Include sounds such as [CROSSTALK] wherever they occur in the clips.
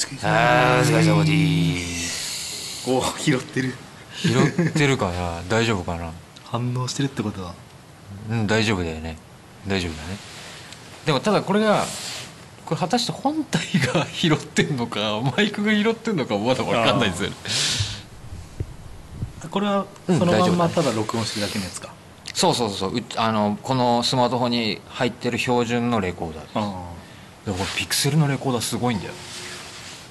疲れあーお疲れ様です。お拾ってる。拾ってるかな？[LAUGHS] 大丈夫かな？反応してるってことは。うん大丈夫だよね。大丈夫だね。でもただこれがこれ果たして本体が拾ってんのかマイクが拾ってんのかまだ分かんないですよね。これはうんそのまんまただ録音してるだけのやつか、そうそうそう。うあのこのスマートフォンに入ってる標準のレコーダーです。あでもこれピクセルのレコーダーすごいんだよ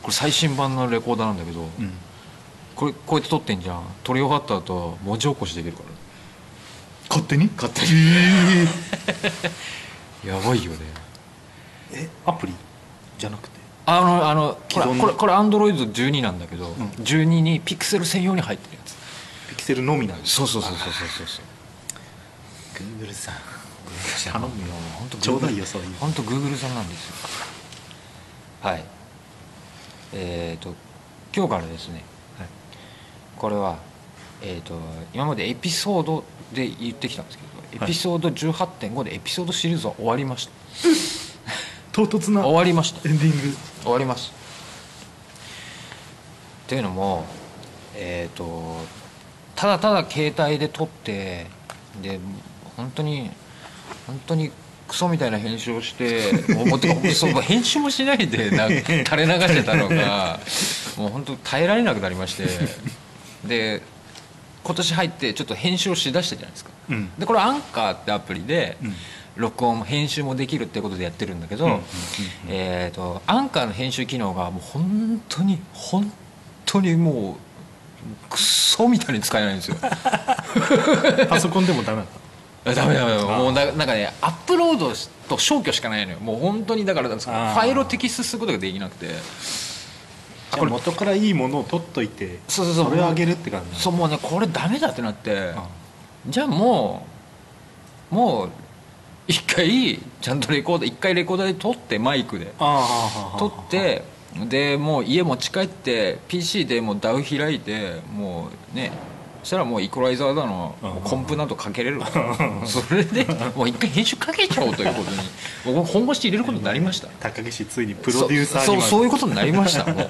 これ最新版のレコーダーなんだけど、うん。これこうやって撮ってんじゃん。撮り終わった後文字起こしできるから。勝手に？勝手に。[LAUGHS] やばいよね。えアプリ？じゃなくて？あのあのこれこれこれアンドロイド12なんだけど、ん。12にピクセル専用に入ってるやつ。ピクセルのみなんですそうそうそうそうそうそう。グーグルさん。頼頼むよ。本当ちょうだいよそういう本当グーグルさんなんですよ。はいえっ、と今日からですね、これはえっ、と今までエピソードで言ってきたんですけどエピソード18.5でエピソードシリーズは終わりました、唐突な終わりました。エンディング。終わります。っていうのもえっ、とただただ携帯で撮ってで本当に本当にクソみたいな編集をして [LAUGHS] もうそう編集もしないでな [LAUGHS] 垂れ流してたのがもう本当耐えられなくなりまして。で今年入ってちょっと編集をしだしたじゃないですか。うん。でこれアンカーってアプリでうん。録音も編集もできるってことでやってるんだけど、えー、とアンカーの編集機能がもう本当に本当にもうクソみたいに使えないんですよ。[LAUGHS] パソコンでもダメだっえダメダメもうななんかねアップロードと消去しかないのよ。もう本当にだからファイルを摘出することができなくて。たじゃあ元からいいものを取っといてそうそうそう。れをあげるって感じそうもうねこれダメだってなって。あじゃあもうもう一回ちゃんとレコーダー一回レコーダーで撮ってマイクで。あ撮ってでもう家持ち帰って PC でもう DAW 開いてもうねそしたらもうイコライザーだのうんコンプなどかけれるそれでもう一回編集かけちゃおうということに。僕本腰入れることになりました。高岸ついにプロデューサーにそうそういうこことになりましたもう。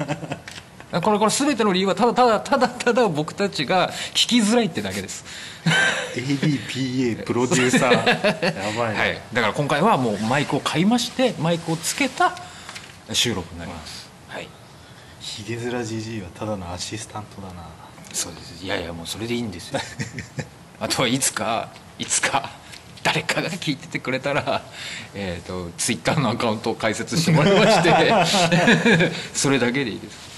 これこれ全ての理由はただただただただ僕たちが聞きづらいってだけです。ADPA プロデューサー。やばいね、はい、だから今回はもうマイクを買いましてマイクをつけた収録になります、はい。ヒゲ面じじいはただのアシスタントだなそうです。いやいやもうそれでいいんですよ。[LAUGHS] あとはいつかいつか誰かが聞いててくれたら、えー、とツイッターのアカウントを開設してもらいまして [LAUGHS] それだけでいいです。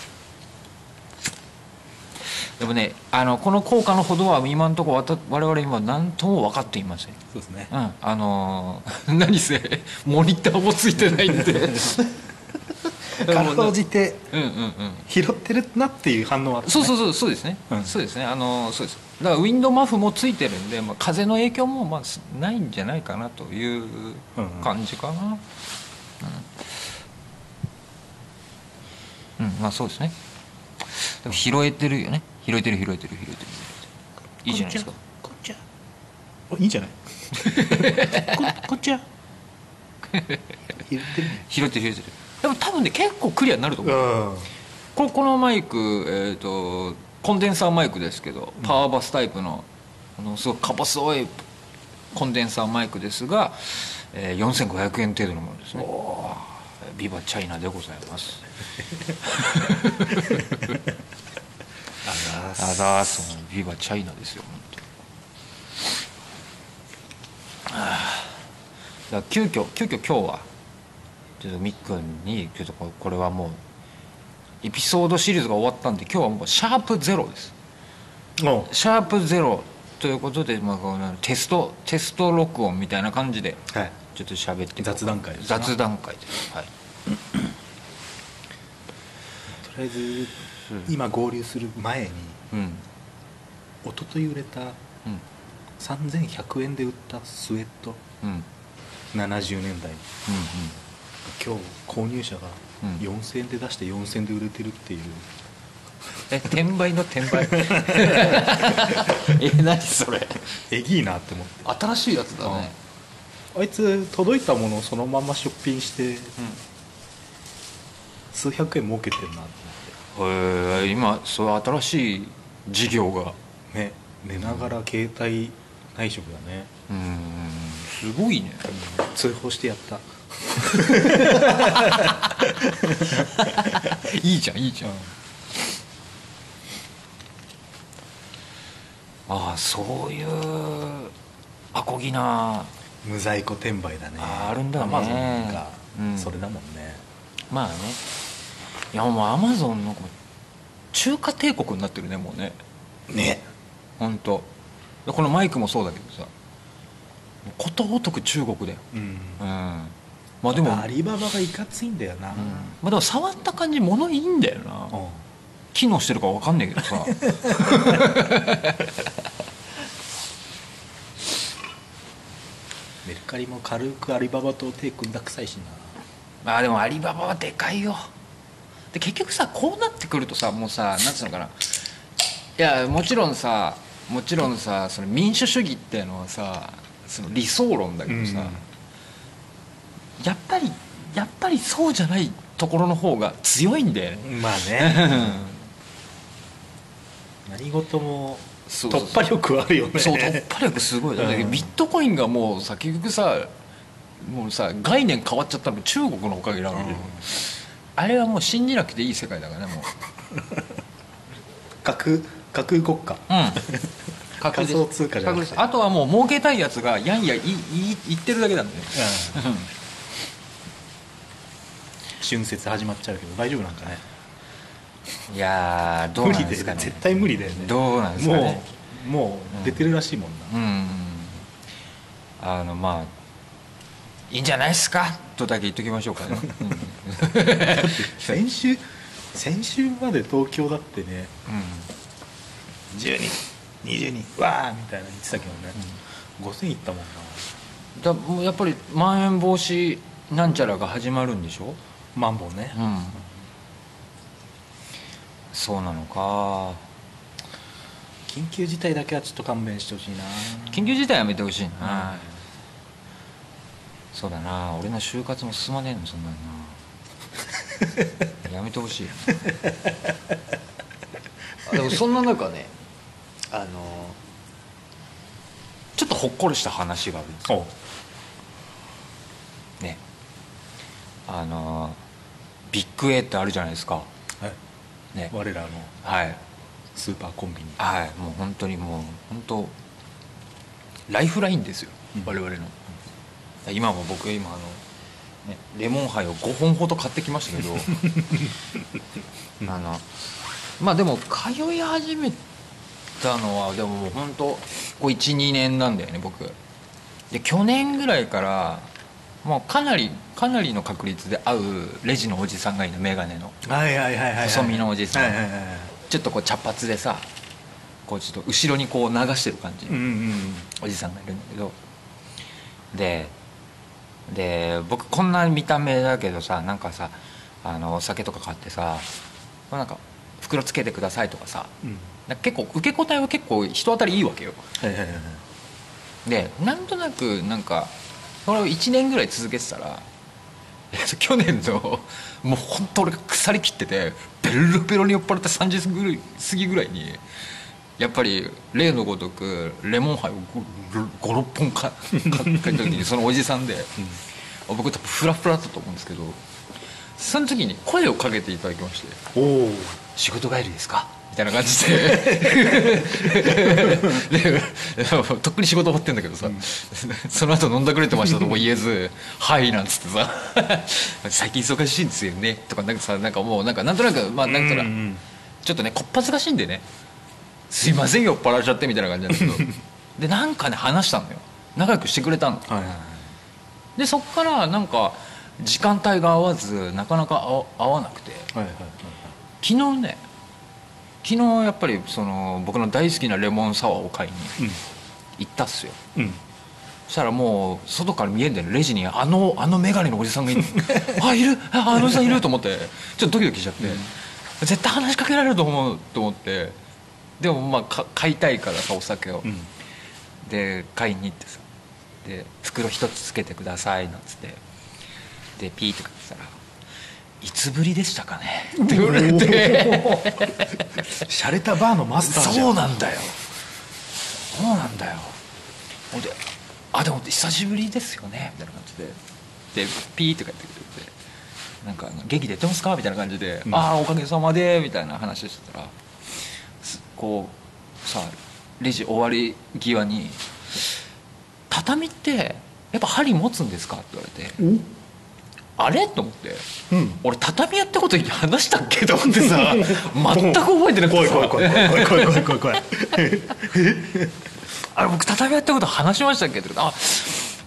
でもねあのこの効果のほどは今のところ我々今何とも分かっていません。そうですね。うん、あのー何せモニターもついてないんで [LAUGHS] かろうじてうんうんうん。拾ってるなっていう反応はあった、ね、そうそうそうそうですね、うん。そうですね。あのーそうです。だからウィンドウマフもついてるんで、まあ、風の影響もまあすないんじゃないかなという感じかな。うん、うんまあそうですね。でも拾えてるよね。拾えてる拾えてる拾えてる。いいじゃないですか。こっちゃおいいんじゃない？[LAUGHS] ここっちゃ [LAUGHS] 拾ってるね。拾えてる拾えてるでも多分ね結構クリアになると思う。うん。ここのマイク、えー、とコンデンサーマイクですけどパワーバスタイプのあのすごいか細いコンデンサーマイクですが、えー、4500円程度のものですね。ビバチャイナでございます。ああざーす。ビバチャイナですよ本当。にあー。だから急遽急遽今日はちょっとみっくんにちょっとこれはもうエピソードシリーズが終わったんで今日はもうシャープゼロです。おシャープゼロということで、まあ、このテストテスト録音みたいな感じではい。ちょっと喋って雑談会ですな雑談会です。はい。とりあえず今合流する前にうん。一昨日売れたうん。3100円で売ったスウェット。うん。うん70年代今日購入者がうん。4000円で出して4000円で売れてるっていう、え転売の転売？[LAUGHS] え何それ？えぎいなって思って。新しいやつだね。あいつ届いたものをそのまま出品して数百円儲けてるなと思へえ今そういう新しい事業が。ってね。寝ながら携帯内職だね、うんすごいね。通報してやった。[LAUGHS] いいじゃんいいじゃん、ああそういうアコギな無在庫転売だね。ああるんだね。アマゾンがうん。それだもんね、まあね。いやもうアマゾンの中華帝国になってるねもうね。ね。本当このマイクもそうだけどさことごとく中国だよ。うん。うん。まあでも、アリババがいかついんだよな、うん。まあでも触った感じ物いいんだよな。うん。機能してるか分かんないけどさ。[LAUGHS] メルカリも軽くアリババと手組んだくさいしな。まあでもアリババはでかいよ。で結局さこうなってくるとさもうさなんつうのかな。いやもちろんさもちろんさその民主主義っていうのはさその理想論だけどさ、やっぱりやっぱりそうじゃないところの方が強いんだよね。まあね。[LAUGHS] 何事も突破力あるよね。そう突破力すごい。だってうん。ビットコインがもうさ結局さもうさ概念変わっちゃったの中国のおかげだから、あれはもう信じなくていい世界だからねもう。[LAUGHS] 架空架空国家。うん確実仮想通貨じゃなくて。あとはもう儲けたいやつがやんやいいい言ってるだけなんで。ね [LAUGHS] 春節始まっちゃうけど大丈夫なんかね？いやーどう無なんですかね。絶対無理だよね。どうなんですかね。もうもう出てるらしいもんな、うん。あのまあいいんじゃないですか？とだけ言っときましょうかね、[LAUGHS] 先週先週まで東京だってねうん。10人20人わーみたいな言ってたけどね、5000いったもんな。だもうやっぱりまん延防止なんちゃらが始まるんでしょ？マンボウね、うん。そうなのか。緊急事態だけはちょっと勘弁してほしいな。緊急事態やめてほしいな、そうだな。俺の就活も進まねえのそんなんな。[LAUGHS] やめてほしい [LAUGHS] あでもそんな中ねあのちょっとほっこりした話があるんですね。あのビッグ A ってあるじゃないですか。はい。ね。我らのはい。スーパーコンビニ。はい。もう本当にもう本当ライフラインですよ、うん。我々の。今も僕今あの、ね、レモンハイを5本ほど買ってきましたけど。[LAUGHS] あのまあでも通い始めたのはでももう本当こう12年なんだよね僕。で去年ぐらいからもうかなりかなりの確率で会うレジのおじさんがいるの眼鏡の。細身のおじさん。はいはいちょっとこう茶髪でさこうちょっと後ろにこう流してる感じうんうん。おじさんがいるんだけど。でで僕こんな見た目だけどさなんかさあのお酒とか買ってさなんか袋つけてくださいとかさうん結構受け答えは結構人当たりいいわけよ。はいはいはいはい。でなんとなくなんかそれを1年ぐらい続けてたらえっと去年のもう本当俺が腐りきっててベロベロに酔っ払って3時ぐらい過ぎぐらいにやっぱり例のごとくレモンハイを56本か買った時にそのおじさんで、僕多分フラフラだったと思うんですけどその時に声をかけていただきましておお「仕事帰りですか?」みたいな感じで。[LAUGHS] でとっくに仕事終わってんだけどさ、その後飲んだくれてましたとも言えず「[LAUGHS] はい」なんつってさ「最近忙しいんですよね」とかなんかさなんかもうなんかなんとなくまあなんかうんうんちょっとねこっぱずかしいんでね「すいません酔っ払っちゃって」みたいな感じなんだけど。[LAUGHS] でなんかね話したのよ。仲良くしてくれたの。でそっからなんか時間帯が合わずなかなか合合わなくて。昨日ね昨日やっぱりその僕の大好きなレモンサワーを買いに行ったっすよ。うん。うんそしたらもう外から見えんだよね。レジにあのあの眼鏡のおじさんがいる。[LAUGHS] あいる？ああのおじさんいると思って。ちょっとドキドキしちゃって、絶対話しかけられると思うと思って。でもまあか買いたいからさお酒を、うん。で買いに行ってさ。で袋一つつけてくださいなんつって。でピーってかけたらいつぶりでしたかね?」って言われて。洒落たバーのマスターじゃんそうなんだよ。そうなんだよ。ほんで「あでも久しぶりですよね」みたいな感じで。でピーって帰ってくれて「なんか元気でやってますか?」みたいな感じで「うん。ああおかげさまで」みたいな話してたらすこうさレジ終わり際に「畳ってやっぱ針持つんですか?」って言われて「あれ？と思って、うん、俺畳やったこと話したっけ？と思ってさ。[LAUGHS] 全く覚えてなくてさ。怖い怖い怖い。怖い怖い怖い [LAUGHS] あれ僕畳やったこと話しましたっけ？ってあ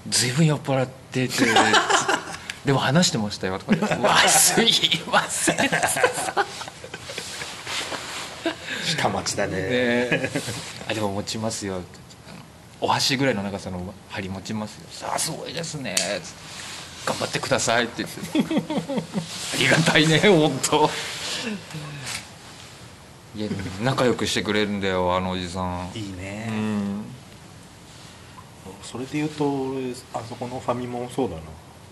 ずいぶん酔っ払ってて。[LAUGHS] でも話してましたよとか言って「うわすいません」下町だね。ね。あでも持ちますよ。お箸ぐらいの長さの針持ちますよ。さあすごいですね。頑張ってください」って言って「ありがたいね本当。いや仲良くしてくれるんだよあのおじさん。いいね、うん。それで言うと俺あそこのファミモンそうだな。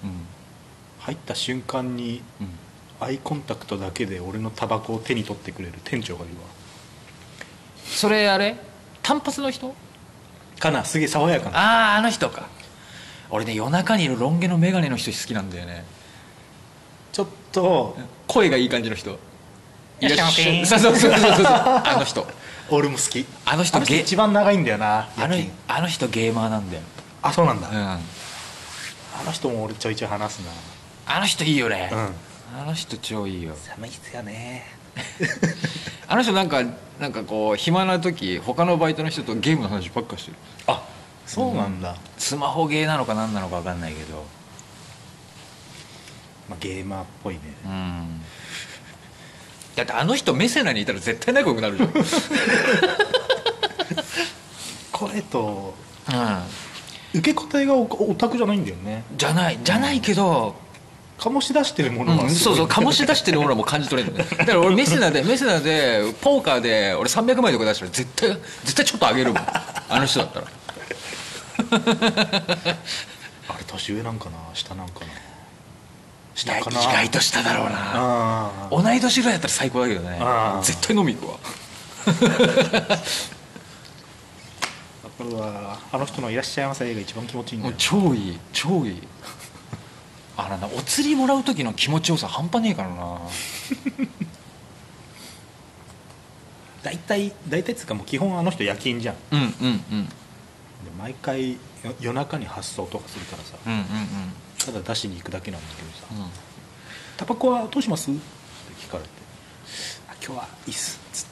うん入った瞬間にうん。アイコンタクトだけで俺のタバコを手に取ってくれる店長がいるわ。それあれ？単発の人？かなすげえ爽やかな。あああの人か俺ね夜中にいるロン毛の眼鏡の人好きなんだよね。ちょっと声がいい感じの人。いらっしゃいませ。そうそうそうそうそう。あの人。俺も好き。あの人ゲ一番長いんだよなあのあの人ゲーマーなんだよ、あそうなんだ、うん、あの人も俺ちょいちょい話すあの人いいよね、なうん。あの人超いいよ。寒いっすよね。[LAUGHS] あの人なんかなんかこう暇な時他のバイトの人とゲームの話ばっかしてる。あそうなんだ、スマホゲーなのか何なのか分かんないけど。まあ、ゲーマーっぽいね。うん。だってあの人メセナにいたら絶対仲良くなるじゃん、[LAUGHS] うん、声と受け答えがオオタクじゃないんだよね。じゃない。じゃないけど、醸し出してるものうん、がすごい。そうそう醸し出してるオーラも感じ取れるんだよだから俺メセナでメセナでポーカーで俺300枚とか出したら絶対絶対ちょっと上げるもん。あの人だったら [LAUGHS] あれ年上なんかな下なんかな下かな？外と下だろうな。同い年ぐらいだったら最高だけどね。絶対飲み行くわ。これはあの人の「いらっしゃいませ」が一番気持ちいいんだよ。超いい超いい。あらなお釣りもらう時の気持ちよさ半端ねえからな。[LAUGHS] 大体大体っつうかもう基本あの人夜勤じゃん。うんうんうん。で毎回よ夜中に発送とかするからさ。うんうんただ出しに行くだけなんだけどさ。うん。うん「タバコはどうします?」って聞かれて「あ今日はいいっす」つっ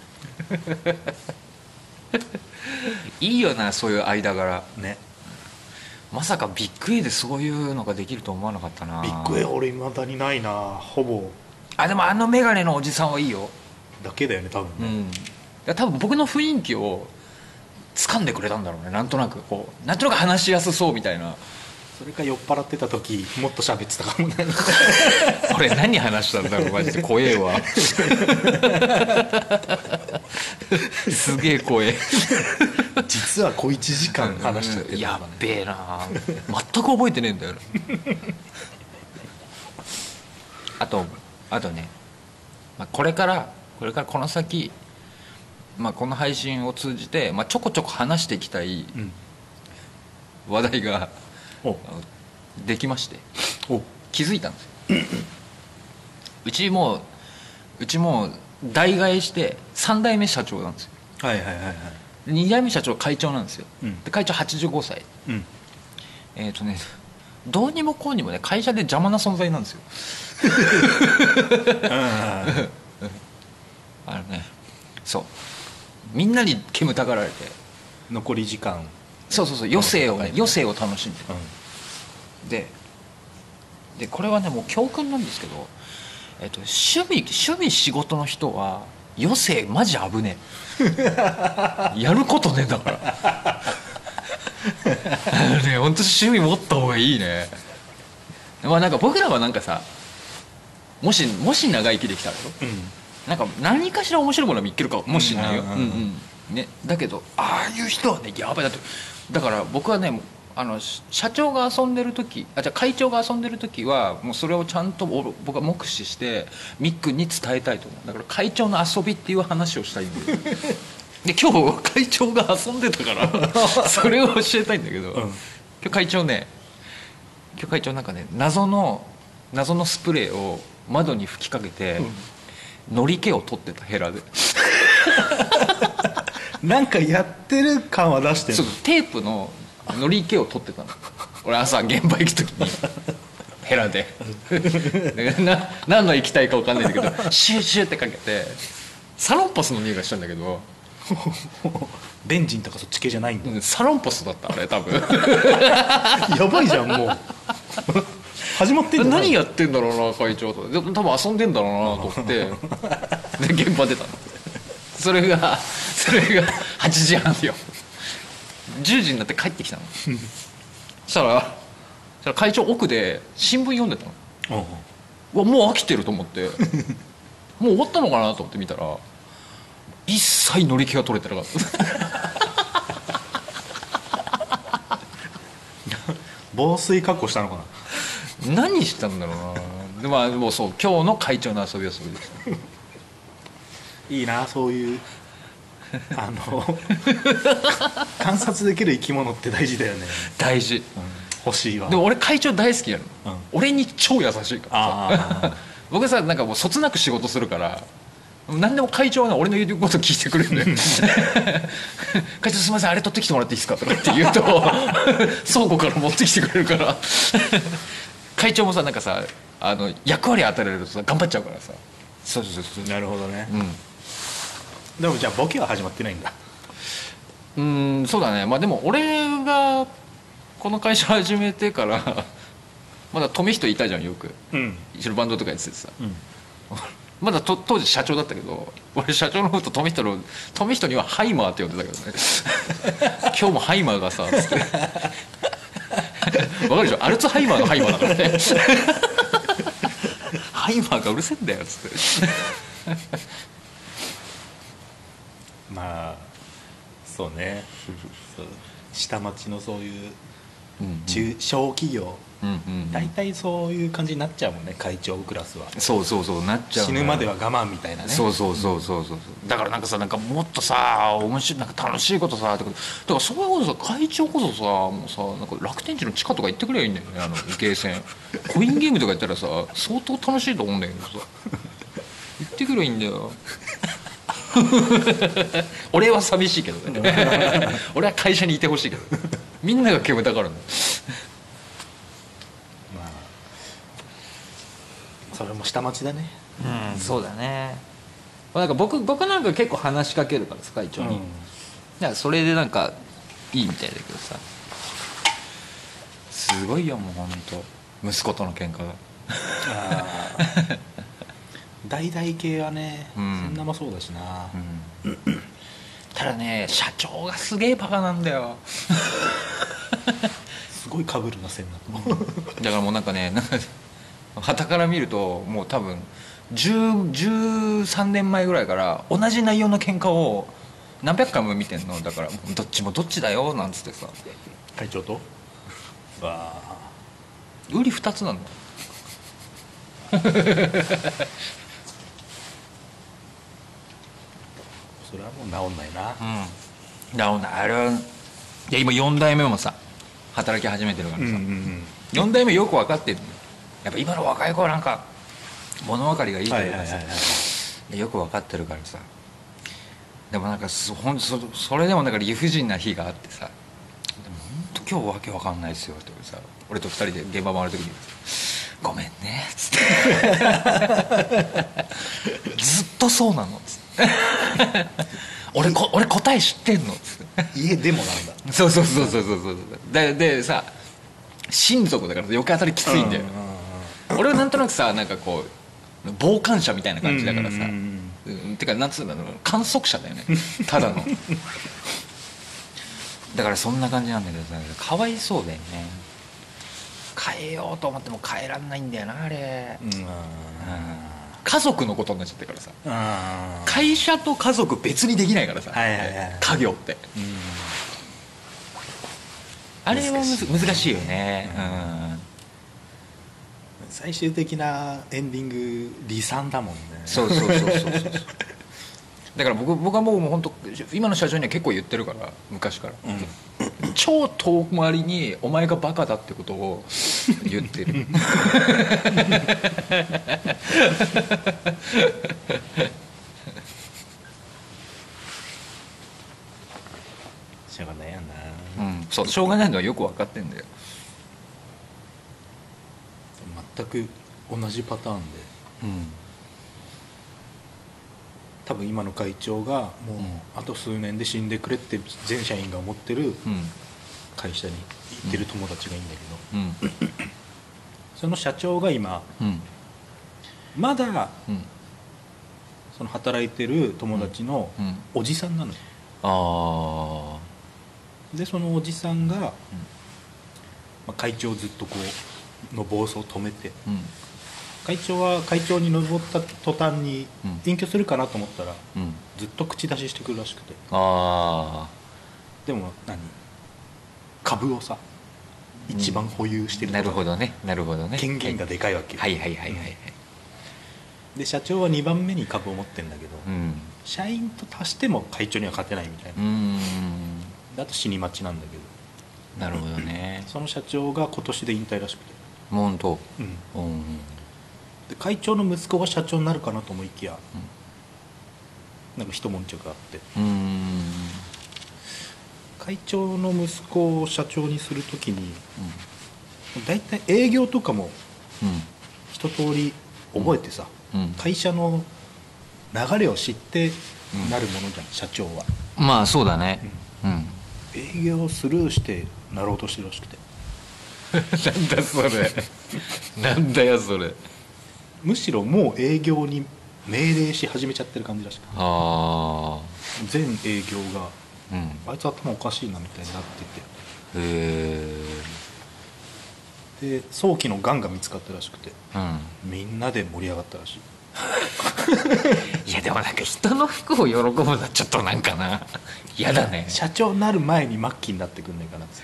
[LAUGHS] いいよなそういう間柄。てね。まさかビッグ A でそういうのができると思わなかったな。ビッグ A 俺いまだにないなほぼ。あでもあの眼鏡のおじさんはいいよ。だけだよね多分ね、うん。多分僕の雰囲気を掴んでくれたんだろうねなんとなくこうなんとなく話しやすそうみたいな。それか酔っ払ってた時もっと喋ってたかもね俺 [LAUGHS] 何話したんだろうマジで怖えわ。[LAUGHS] すげえ怖え。実は小1時間話しちゃってた。やっべえな。全く覚えてねえんだよな。あとあとね、まあ、これからこれからこの先、まあ、この配信を通じて、まあ、ちょこちょこ話していきたいうん。話題がお。あのできましてお。気づいたんですよ。うちもううちもう代替えして3代目社長なんですよ。はいはいはいはい。2代目社長会長なんですよ、うん。で会長85歳。うん。えっ、とねどうにもこうにもね会社で邪魔な存在なんですよ。[LAUGHS] [LAUGHS] あのねそうみんなに煙たがられて残り時間。そうそうそう余生をねうん余生を楽しんでうん。ででこれはねもう教訓なんですけど、えっと趣味趣味仕事の人は余生マジ危ねえ。[LAUGHS] やることねえんだから。[LAUGHS] ね本当趣味持った方がいいね。まあなんか僕らはなんかさもしもし長生きできたらようんなんか何かしら面白いもの見っけるかもしれないよ、うんうんうんね、だけどああいう人はねやばいだってだから僕はねあのし社長が遊んでる時あじゃあ会長が遊んでる時はもうそれをちゃんとお僕は目視してミックに伝えたいと思う。だから会長の遊びっていう話をしたいんだよ。[LAUGHS] で今日会長が遊んでたから [LAUGHS] それを教えたいんだけど、今日会長ね今日会長なんかね謎の謎のスプレーを窓に吹きかけて、のり気を取ってたヘラで。なんかやってる感は出してるそうテープののり気を取ってたの。俺朝現場行く時に。ヘラで。[LAUGHS] な何の液体か分かんないんだけどシューシューってかけてサロンパスの匂いがしたんだけど。ベンジンとかそっち系じゃないんだ。うんサロンパスだったあれ多分。[LAUGHS] やばいじゃんもう始まってん何やってんだろうな会長と。でも多分遊んでんだろうなと思って。[LAUGHS] で現場出た。のそれがそれが8時半よ。10時になって帰ってきたの。そしたらそしたら会長奥で新聞読んでたの。うんうわもう飽きてると思って。もう終わったのかなと思って見たら一切乗り気が取れてなかった。[LAUGHS] 防水加工したのかな？何したんだろうな。でまあもうそう今日の会長の遊びはそれでした。[LAUGHS] いいなそういうあの [LAUGHS] 観察できる生き物って大事だよね、大事。欲しいわ。でも俺会長大好きやの、うん。俺に超優しいからさあ僕さなんかもうそつなく仕事するから何でも会長はね俺の言うこと聞いてくれるんだよ [LAUGHS] 会長すみませんあれ取ってきてもらっていいですかとかって言うと倉庫から持ってきてくれるから会長もさなんかさあの役割与えられるとさ頑張っちゃうからさ。そうそうそうあなるほどね。うん。でもじゃあボケは始まってないんだ。うーんそうだね。まあでも俺がこの会社始めてから [LAUGHS] まだ富人いたじゃんよく。うん。一緒にバンドとかやっててさ。うん。まだと当時社長だったけど俺社長のこと富人の富人にはハイマーって呼んでたけどね。[LAUGHS] 今日もハイマーがさつって [LAUGHS] わかるでしょ？アルツハイマーのハイマーだからね。[LAUGHS] ハイマーがうるせえんだよつって。まあそうね。そう。下町のそういううん。中小企業大体そういう感じになっちゃうもんね会長クラスは。そうそうそうなっちゃう死ぬまでは我慢みたいなね。そうそうそうそうそうだからなんかさなんかもっとさ面白いなんか楽しいことさとか。だからそういうことさ会長こそさもうさなんか楽天地の地下とか行ってくればいいんだよねあのゲーセン。コインゲームとかやったらさ相当楽しいと思うんだけどさ。行ってくればいいんだよ。[LAUGHS] 俺は寂しいけどね。[LAUGHS] 俺は会社にいてほしいけど。みんなが煙たがるんだよまあそれも下町だね。うんそうだね。なんか僕僕なんか結構話しかけるからさ会長に、だからそれでなんかいいみたいだけどさ。すごいよもう本当息子との喧嘩が。大 [LAUGHS] 々系はね、うん。そんなもそうだしな、うん。ただね社長がすげえバカなんだよ。[LAUGHS] すごいかぶるな線なのだからもうなんかねなんか旗から見るともう多分10 13年前ぐらいから同じ内容の喧嘩を何百回も見てんの。だからどっちもどっちだよなんつってさ。会長と？わあ。売り2つなんだ。よ [LAUGHS] それはもう治んないな。うん。だからあれはいや今4代目もさ働き始めてるからさ、ん4代目よく分かってるのよやっぱ今の若い子はなんか物分かりがいいといいうはいはいはい。よく分かってるからさ。でもなんかそほんそそれでもなんか理不尽な日があってさ「でも本当今日わけわかんないですよ」ってさ。俺と2人で現場回る時に「ごめんね」っつって「ずっとそうなの」っつって「俺こ俺答え知ってんの」っつって。家でもなんだ。そうそうそうそうそうそう。ででさ親族だから余計当たりきついんだよ、俺はなんとなくさなんかこう傍観者みたいな感じだからさ、てかなんつうんだろう観測者だよね。[LAUGHS] ただの。だからそんな感じなんだけどさかわいそうだよね。変えようと思っても変えらんないんだよなあれ、うん。うん。家族のことになっちゃってるからさ。会社と家族別にできないからさ、はいはいはい家業って。うん。ああれはむず難しい難しいよね。うん最終的なエンディング離散だもんね。そうそうそうそうそう。だから僕僕はもう本当今の社長には結構言ってるから昔から。うん。超遠回りにお前がバカだってことを言ってる。[LAUGHS] しょうがないやうな、ん。そうしょうがないのはよく分かってんだよ全く同じパターンで。うん。多分今の会長がもうあと数年で死んでくれって全社員が思ってるうん。会社に行ってる友達がいいんだけど、うん。その社長が今うん。まだうん。その働いてる友達のうん。おじさんなのよ。あでそのおじさんが、まあ、会長をずっとこうの暴走を止めて。あうん。会長は会長に登った途端にうん。隠居するかなと思ったらうん。ずっと口出ししてくるらしくて。あでも何？株をさ一番保有してあるなるほどね。なるほどね。権限がでかいわけよ、はい。はい。はい。はい。はい。で社長は2番目に株を持ってるんだけど、うん。社員と足しても会長には勝てないみたいな、うん。であと死に待ちなんだけど。なるほどね。その社長が今年で引退らしくて、本当うん、うん。で会長の息子が社長になるかなと思いきや、なんか一悶着があって。うん。会長の息子を社長にするときに大体営業とかもうん。一通り覚えてさ、うん。会社の流れを知ってなるものじゃん、社長は。まあそうだね。うん。営業をスルーしてなろうとしてるらしくて [LAUGHS] なんだそれ。なんだよそれ。むしろもう営業に命令し始めちゃってる感じらしくて。あ全営業があうん。あいつ頭おかしいなみたいになってへてで早期のがんが見つかったらしくて。えうん。みんなで盛り上がったらしい。[LAUGHS] いやでもなんか人の服を喜ぶのはちょっとなんかな。嫌だね。社長になる前に末期になってくんねえかなっつっ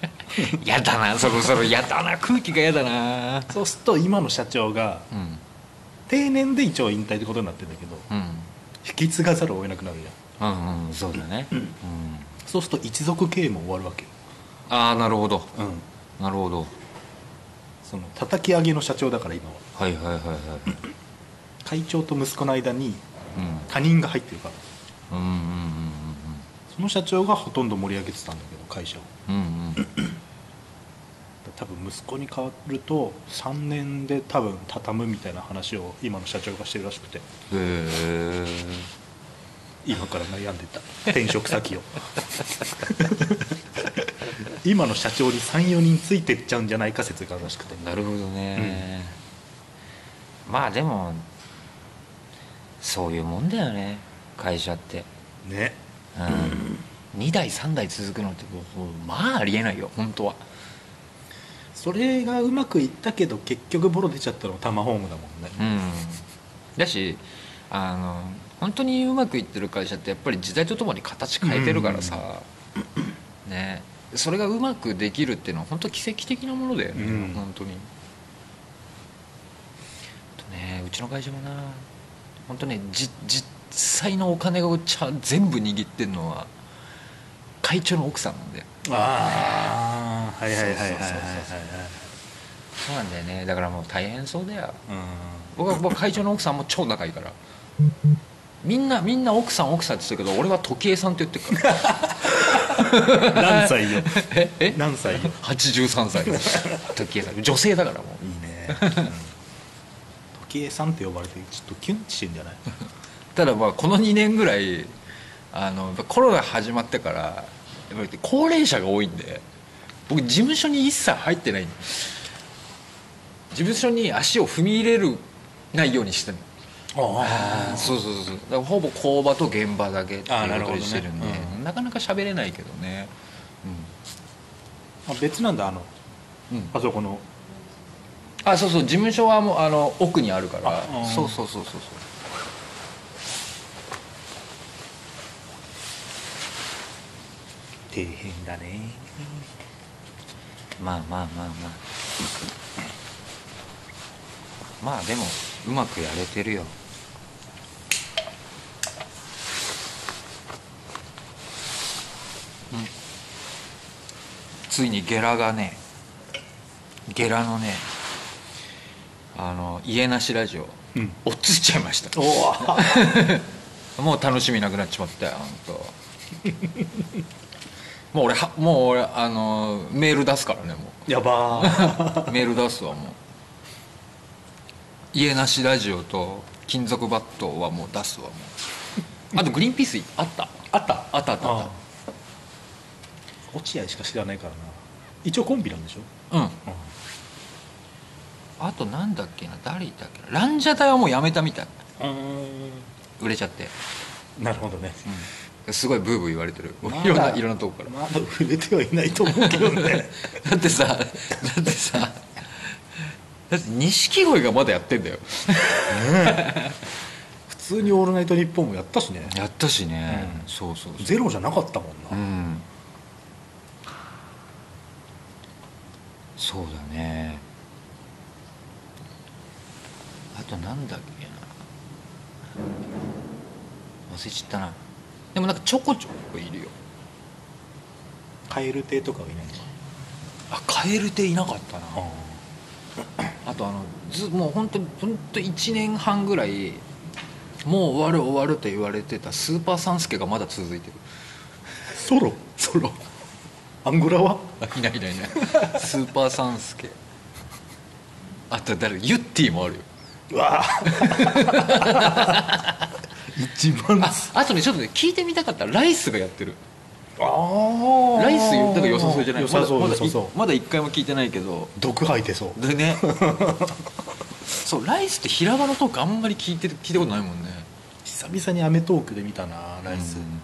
て [LAUGHS] 嫌だなそろそろ嫌だな空気が嫌だな。そうすると今の社長がうん。定年で一応引退ってことになってるんだけどうん。引き継がざるを得なくなるじゃん。うんうんそうだね。うん。そうすると一族経営も終わるわけよ、ああなるほど。うん、なるほど。その叩き上げの社長だから今は。はいはいはいはい会長と息子の間にうん。他人が入ってるから。うんうんうんその社長がほとんど盛り上げてたんだけど会社を。うんうんうん多分息子に変わると3年で多分畳むみたいな話を今の社長がしてるらしくて。へえ今から悩んでた。転職先を。今の社長に34人ついてっちゃうんじゃないか説があるらしくて。なるほどね、まあでもそういうもんだよね。会社って。ね。うん、2代3代続くのってもうまあありえないよ本当はそれがうまくいったけど結局ボロ出ちゃったのはタマホームだもんね。うん。だしあの本当にうまくいってる会社ってやっぱり時代とともに形変えてるからさ、ね。それがうまくできるっていうのは本当奇跡的なものだよね、うん。本当に。あとねうちの会社もな本当ねじ実際のお金をちゃ全部握ってるのは会長の奥さんなんだよああはいはいはいはいはいはい。そうなんだよね。だからもう大変そうだよ。うん。僕は僕は会長の奥さんも超仲いいから。みんなみんな奥さん奥さんって言ってるけど俺は時計さんって言ってるから。[LAUGHS] 何歳よ？ええ？何歳よ？83歳。時計さん。女性だからもう。いいね、うん。時計さんって呼ばれてちょっとキュンってしてんじゃない？[LAUGHS] ただまあこの2年ぐらいあのやっぱコロナ始まってからやっぱり高齢者が多いんで僕事務所に一切入ってない事務所に足を踏み入れるないようにしてるあそうそうそうだからほぼ工場と現場だけっていうことにしてるんでうんなかなか喋れないけどね。あ別なんだあのうん、うん、あそこの。あそうそう。事務所はもうあの奥にあるから。あうん。そうそうそうそうそう底辺だね。まあまあまあまあ。まあでもうまくやれてるよ。うん。ついにゲラがねゲラのねあの家なしラジオ。うん。落ちちゃいました。[LAUGHS] もう楽しみなくなっちまったよ本当もう俺はもう俺あのメール出すからねもやばー。う [LAUGHS] メール出すわもう。家なしラジオと金属バットはもう出すわもう。[LAUGHS] あとグリーンピースあった。あった？あったあった。あっあ。落合しか知らないからな。一応コンビなんでしょ、たうん。あとなんだっけな誰いたっけな。ランジャタイはもうやめたみたい。売れちゃって、なるほどね。うん、すごいブーブー言われてる。まだいろんないろんなとこから。まだ売れてはいないと思うけどね。[LAUGHS] だってさだってさだって錦鯉がまだやってんだよ。普通に「オールナイトニッポン」もやったしね。やったしね、うん。そうそうそう。ゼロじゃなかったもんな、うん。そうだね。あとなんだっけな。忘れちゃったなでもなんかちょこちょこいるよ。蛙亭とかはいないのか？あカエル亭いなかったな。ああとあのずもう本当本当1年半ぐらいもう終わる終わると言われてたスーパーサンスケがまだ続いてる。ソロ？ソロ。アンゴラは？あいないいないいない。スーパーサンスケ。あと誰ユッティもあるよ。うわあ [LAUGHS] 一番。ああとねちょっとね聞いてみたかった。ライスがやってる。あー。ライスだから良さそうじゃない。良さそうまだま一回も聞いてないけど。毒吐いてそう。でね。[LAUGHS] そうライスってひらがなトークあんまり聞いてる聞いたことないもんね。久々に『アメトーク』で見たなライス、うん。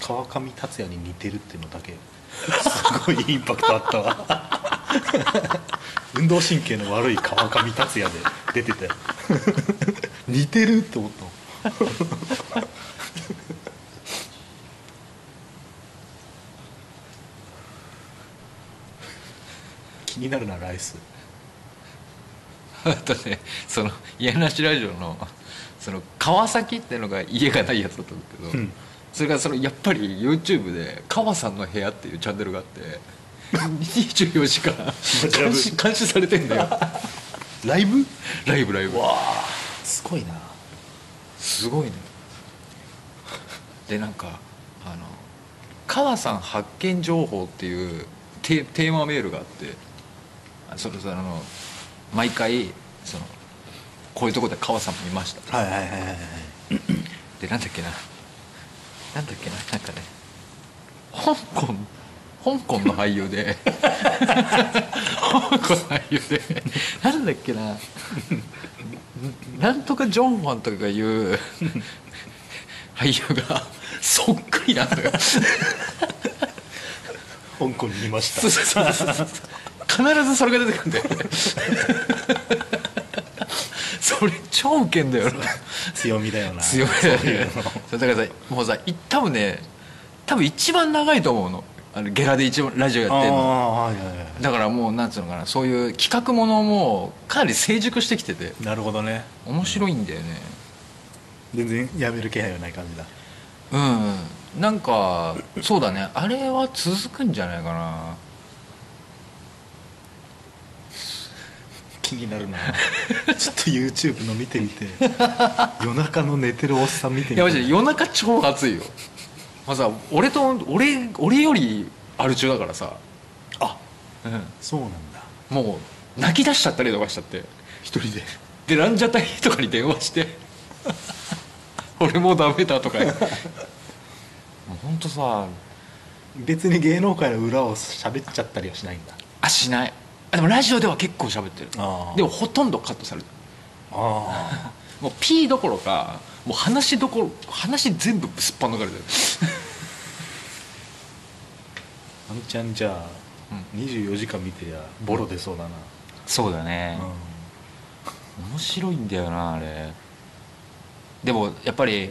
川上達也に似てるっていうのだけ。すごいインパクトあったわ。[LAUGHS] 運動神経の悪い川上達也で出てて。似てるって思った [LAUGHS] 気になるなライス。あとねその家なしラジオのその川崎っていうのが家がないやつだったんだけど、うん。それがそのやっぱり YouTube で「川さんの部屋」っていうチャンネルがあって24時間 [LAUGHS] 監視監視されてんだよ。ライブ？ライブライブ。わあすごいなすごいね。[LAUGHS] でなんかあの「川さん発見情報」っていうテテーマメールがあってあそれその毎回そのこういうとこで川さんも見ましたはいはいはいはいはい。でなんだっけな。なんだっけな。なんかね香港香港の俳優で。香港の俳優で。なんだっけな。なんとかジョンファンとかが言う。俳優が。そっくりなんだよ。香港にいました。そうそうそうそう。必ずそれが出てくるんだよね。それ超ウケんだよな。強みだよな。強いそういうの。そうだからさもうさい多分ね多分一番長いと思うのあのゲラで一番ラジオやってんの。ああはいはいはい。だからもうなんつうのかなそういう企画ものもかなり成熟してきてて。なるほどね。面白いんだよね。全然やめる気配はない感じだ。うん。なんかそうだね。あれは続くんじゃないかな。[LAUGHS] 気になるな。ちょっと YouTube の見てみて。夜中の寝てるおっさん見てみて。いやマジで夜中超暑いよまあさ俺と俺俺よりアル中だからさ、あうん、そうなんだ。もう泣き出しちゃったりとかしちゃって。一人で。でランジャタイとかに電話して「[LAUGHS] 俺もうダメだ」とかもう本当さ。別に芸能界の裏を喋っちゃったりはしないんだ。あしない。あでもラジオでは結構喋ってる。でもほとんどカットされてる。あ [LAUGHS] もう P どころかもう話どころ話全部すっぱ抜かれてる。あ [LAUGHS] あんちゃんじゃあ、24時間見てりゃボロ出そうだな、そうだね、面白いんだよなあれ。でもやっぱり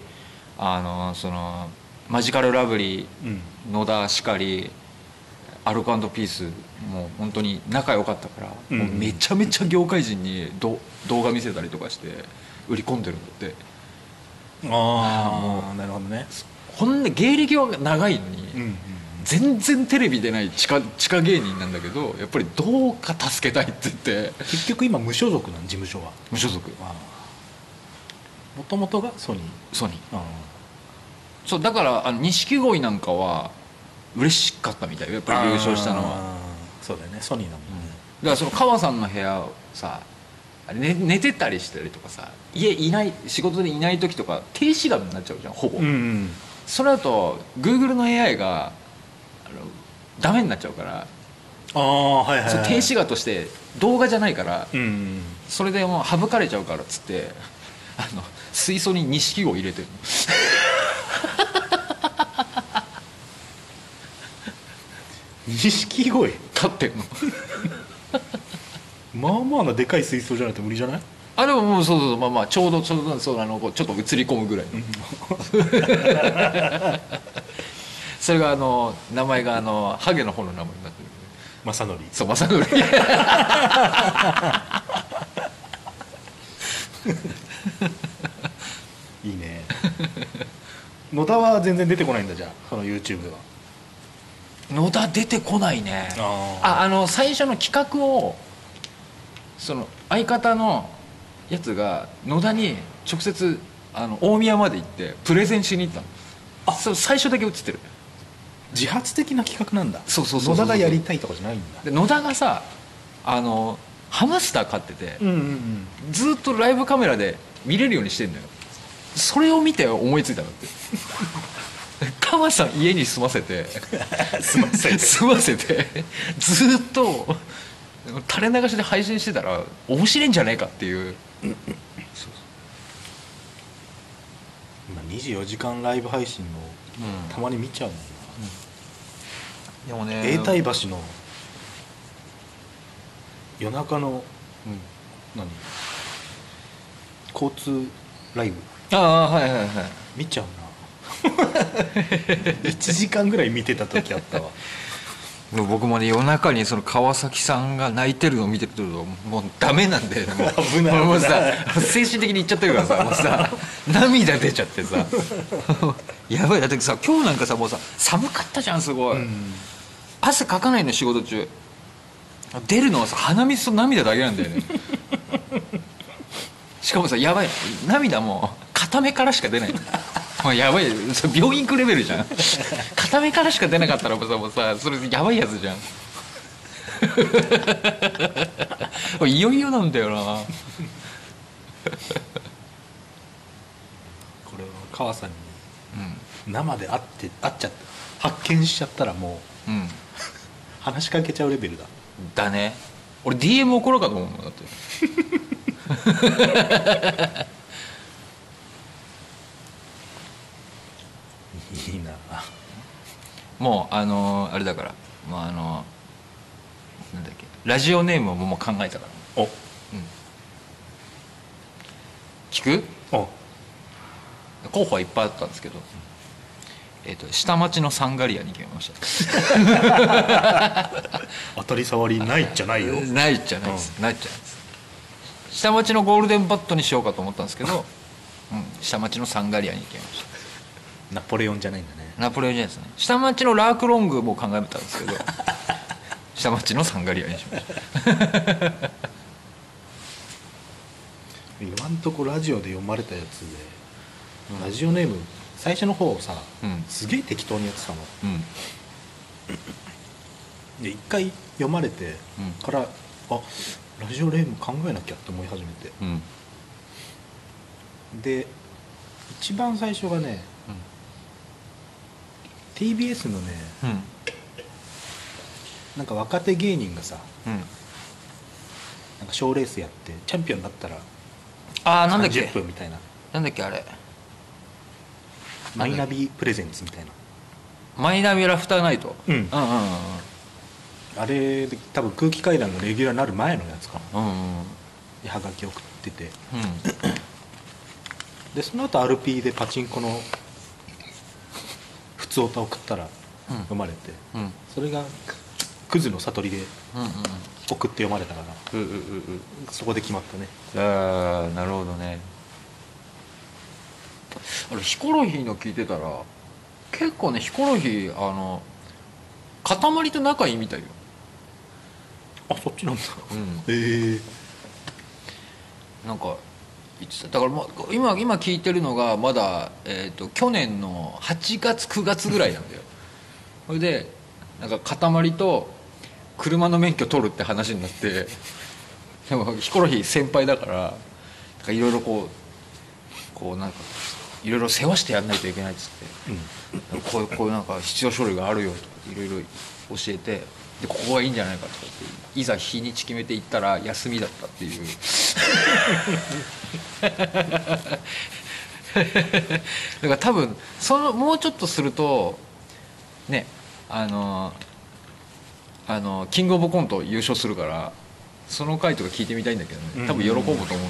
あのそのマジカルラブリーうん、うん、野田しかりアルコピースもう本当に仲良かったから、うん。もうめちゃめちゃ業界人にど動画見せたりとかして売り込んでるんだってああなるほどね。ほんで芸歴は長いのに、うんうん全然テレビ出ない地下地下芸人なんだけどやっぱりどうか助けたいって言って。結局今無所属なん事務所は。無所属。もともとがソニー。ソニー。あそうだから錦鯉なんかは嬉しかったみたいよ。やっぱり優勝したのは。そうだよね。ソニーだもんね、だからその川さんの部屋をさ寝寝てたりしたりとかさ家いない仕事でいない時とか停止画になっちゃうじゃんほぼ、うんうん。それだと Google の AI があのダメになっちゃうから、ああはいはい、はい、停止画として動画じゃないから、うんうん。それでもう省かれちゃうからっつってあの水槽に錦鯉入れてる。錦鯉？立ってんの。[LAUGHS] まあまあなでかい水槽じゃないと無理じゃない？あでももうそうそうまあまあちょうどちょうどそうあのこうちょっと映り込むぐらいの。[LAUGHS] それがあの名前があのハゲの方の名前になってる正則。そう正則。[LAUGHS] いいね。野田は全然出てこないんだじゃあその YouTube は。野田出てこないね。あああの最初の企画をその相方のやつが野田に直接あの大宮まで行ってプレゼンしに行ったの。あ。そう最初だけ映ってる。自発的な企画なんだ。そうそうそう野田がやりたいとかじゃないんだ。で野田がさあのハムスター飼ってて、うんうんずっとライブカメラで見れるようにしてんのよ。それを見て思いついたんだって。[LAUGHS] 川さん家に住ませて。すいません [LAUGHS] 住ませて。ずっと垂れ流しで配信してたら面白いんじゃないかっていう今24時間ライブ配信のたまに見ちゃうもんでもなね永代橋の夜中のうん。何？交通ライブ。ああはいはいはい。見ちゃうな。[LAUGHS] 1時間ぐらい見てた時あったわ僕もね夜中にその川崎さんが泣いてるのを見てるともうダメなんだよね。[LAUGHS] もう危ない。もうさ精神的にいっちゃってるからさもうさ [LAUGHS] 涙出ちゃってさ。[LAUGHS] やばいだってさ今日なんかさもうさ寒かったじゃんすごい、うん。汗かかないの仕事中。出るのはさ鼻水と涙だけなんだよね。しかもさやばい涙も片目からしか出ないもうやばい。それ病院行くレベルじゃん。片目からしか出なかったらもうさもうさそれやばいやつじゃん。いよいよなんだよな。これは川さんに生で会って会っちゃった。発見しちゃったらもううん。うん話しかけちゃうレベルだ。だね。俺 DM 送ろうかと思うもんだって [LAUGHS] いいなもうあのーあれだから。もうあのーなんだっけ。ラジオネームももう考えたから。お。聞く？お。候補はいっぱいあったんですけど、えー、と下町のサンガリアに決めました。[LAUGHS] [LAUGHS] 当たり障りないじゃないよ。ないじゃないです、ないじゃないです。下町のゴールデンバットにしようかと思ったんですけど、うん、下町のサンガリアに決めましたナポレオンじゃないんだね。ナポレオンじゃないですね。下町のラークロングも考えたんですけど [LAUGHS] 下町のサンガリアにしました。[LAUGHS] 今んとこラジオで読まれたやつで、ラジオネーム最初の方さ、うん。すげえ適当にやってたの。うん。で一回読まれてうん。から、あラジオネーム考えなきゃって思い始めて。うん。で一番最初がね TBS のねうん。なんか若手芸人がさうん。なんか賞レースやってチャンピオンになったらああなんだっけ？30分みたいな。なんだっけあれ？マイナビプレゼンツみたいな。マイナビラフターナイト？うん。うんうんあれで多分空気階段のレギュラーになる前のやつかな。うんうんうん。はがき送ってて。うん。でその後 RP でパチンコの普通歌送ったらうん。読まれて、うん。それがクズの悟りで送って読まれたからうんうんうんうん。そこで決まったね。ああなるほどね。あれヒコロヒーの聞いてたら結構ねヒコロヒーあの塊と仲いいみたいよ。あそっちなんだ。うん。へえ。なんか言ってた。だから、まあ、今今聞いてるのがまだ、えー、と去年の8月9月ぐらいなんだよ。[LAUGHS] それでなんか塊と車の免許取るって話になってでも [LAUGHS] ヒコロヒー先輩だからいろいろこうこうなんかいろいろ世話してやんないといけないっつってこういうこういうなんか必要書類があるよとかいろいろ教えてでここがいいんじゃないかとかっていざ日にち決めて行ったら休みだったっていう。だから多分そのもうちょっとするとねあのあのキングオブコント優勝するからその回とか聞いてみたいんだけどね。多分喜ぶと思うんだよね、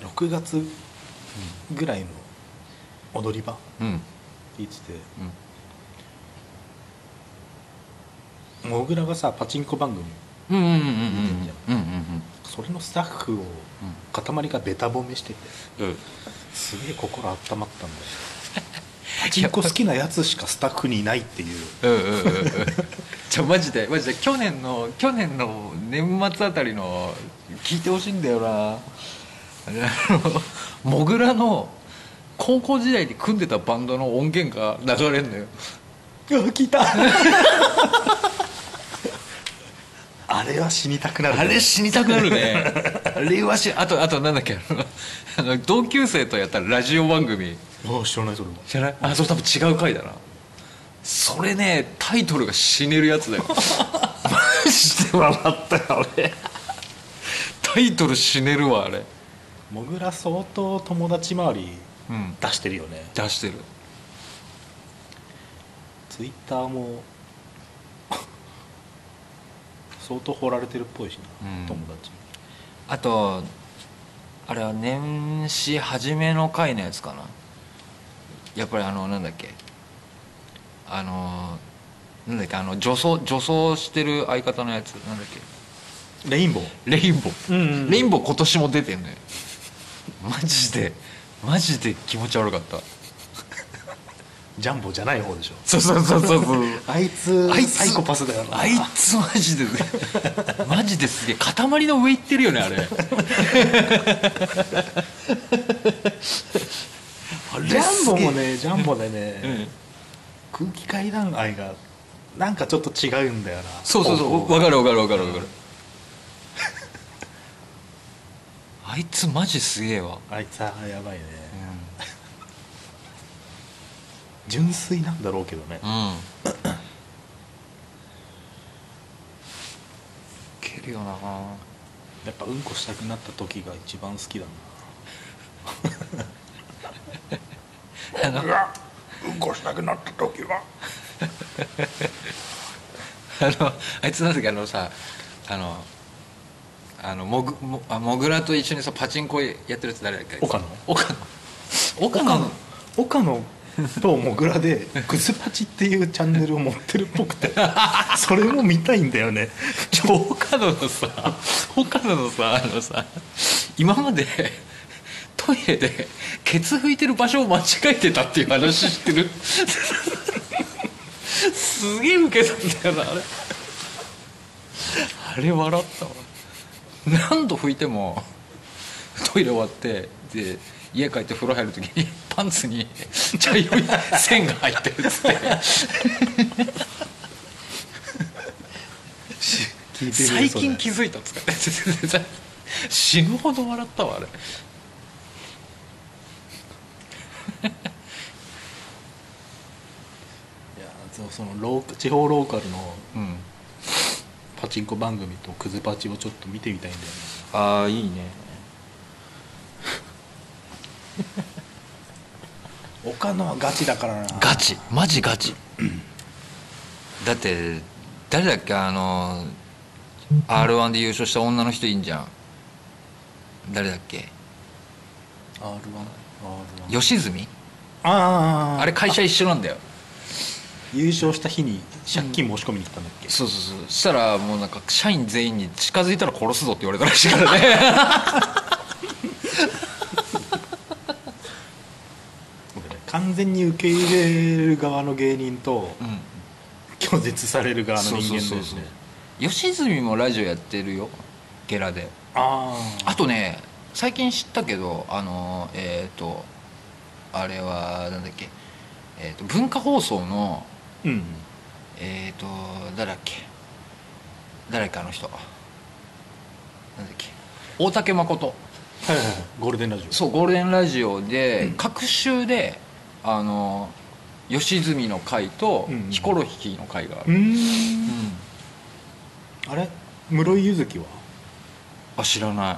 6月ぐらいの踊り場うん。言ってて。うんモグラがさパチンコ番組。うんうんうんうんうんうんうんそれのスタッフを塊がベタ褒めしてて。うん。すげえ心温まったんだよ。[LAUGHS] パチンコ好きなやつしかスタッフにいないっていう。うんうんうんうん。じゃあマジでマジで去年の去年の年末あたりの聞いてほしいんだよな。あのモグラの高校時代に組んでたバンドの音源が流れんのよ。聞いた [LAUGHS] あれは死にたくなるね。あれ死にたくなるね。[LAUGHS] あれはしあとあとなんだっけ？[LAUGHS] 同級生とやったラジオ番組。あ知らないそれは。知らない？あそれ多分違う回だな。それねタイトルが死ねるやつだよ。[LAUGHS] マジで笑ったよ俺タイトル死ねるわあれ。モグラ相当友達周りうん。出してるよね。出してる。ツイッターも相当掘られてるっぽいしな、うん。友達。あとあれは年始初めの回のやつかな。やっぱりあのなんだっけ。あのなんだっけあの女装女装してる相方のやつなんだっけ。レインボー。レインボー、うんうんうん。レインボー今年も出てんのよ。マジでマジで気持ち悪かったジャンボじゃない方でしょ。そうそうそうそうそう。あいつあいつサイコパスだよな。あいつマジで [LAUGHS] マジですげえ。塊の上行ってるよねあれ。[LAUGHS] あれジャンボもねジャンボでね、うん。空気階段愛がなんかちょっと違うんだよな。そうそうそう。分かる分かる分かる分かる。[LAUGHS] あいつマジすげえわ、あいつはやばいね純粋なんだろうけどね。うん。うんけるよな。やっぱうんこしたくなった時が一番好きだあの。なうんこしたくなった時は。[LAUGHS] あのあいつなんだっけあのさあのあのモグモあモグラと一緒にさパチンコやってるやつ誰だっけ岡野。岡野。岡野。の岡野とモグラで「クズパチ」っていうチャンネルを持ってるっぽくてそれも見たいんだよね。岡野のさ岡野のさあのさ今までトイレでケツ拭いてる場所を間違えてたっていう話知ってる。すげえウケたんだよなあれ。あれ笑ったわ。何度拭いてもトイレ終わってで家帰って風呂入る時にパンツに [LAUGHS] 茶色い線が入ってるっつって。最近気づいたっつって。死ぬほど笑ったわあれ。いやそのロー地方ローカルのうん。パチンコ番組とクズパチをちょっと見てみたいんだよね。ああいいね岡野はガチだからな。ガチ。マジガチ。だって誰だっけあの r 1で優勝した女の人いいんじゃん。誰だっけ？R1R1 吉住あああれ会社一緒なんだよ。優勝した日に借金申し込みに行ったんだっけ、そうそうそう。そしたらもうなんか社員全員に近づいたら殺すぞって言われたらしいからね [LAUGHS] 僕ね完全に受け入れる側の芸人とうん。拒絶される側の人間ですね。吉住もラジオやってるよ。ゲラで。あああとね最近知ったけどあのえっ、とあれはなんだっけ、えー、と文化放送のうん。えっ、と誰だっけ。誰かあの人。なんだっけ。大竹誠。はいはいはい。ゴールデンラジオ。そうゴールデンラジオで各週であの吉住の回とうん。ヒコロヒーの回がある、うーん。うん。あれ？室井柚月は？あ知らない。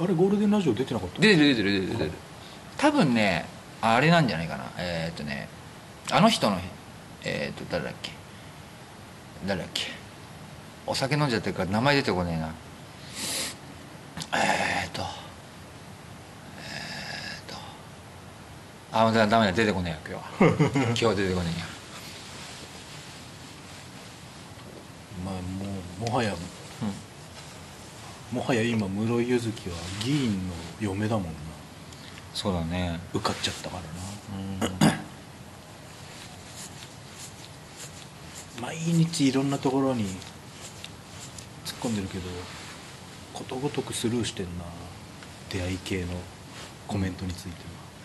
あれゴールデンラジオ出てなかった？出てる出てる出てる出てる。多分ねあれなんじゃないかな。えーっとねあの人のえーっと誰だっけ？誰だっけ？お酒飲んじゃってるから名前出てこねえな。えーっとあダメだ出てこねえよ今日は。[LAUGHS] 今日は出てこねえやまあもうもはやもはや今室井柚月は議員の嫁だもんな。そうだね。受かっちゃったからな。うん。毎日いろんなところに突っ込んでるけどことごとくスルーしてんな。出会い系のコメントについては、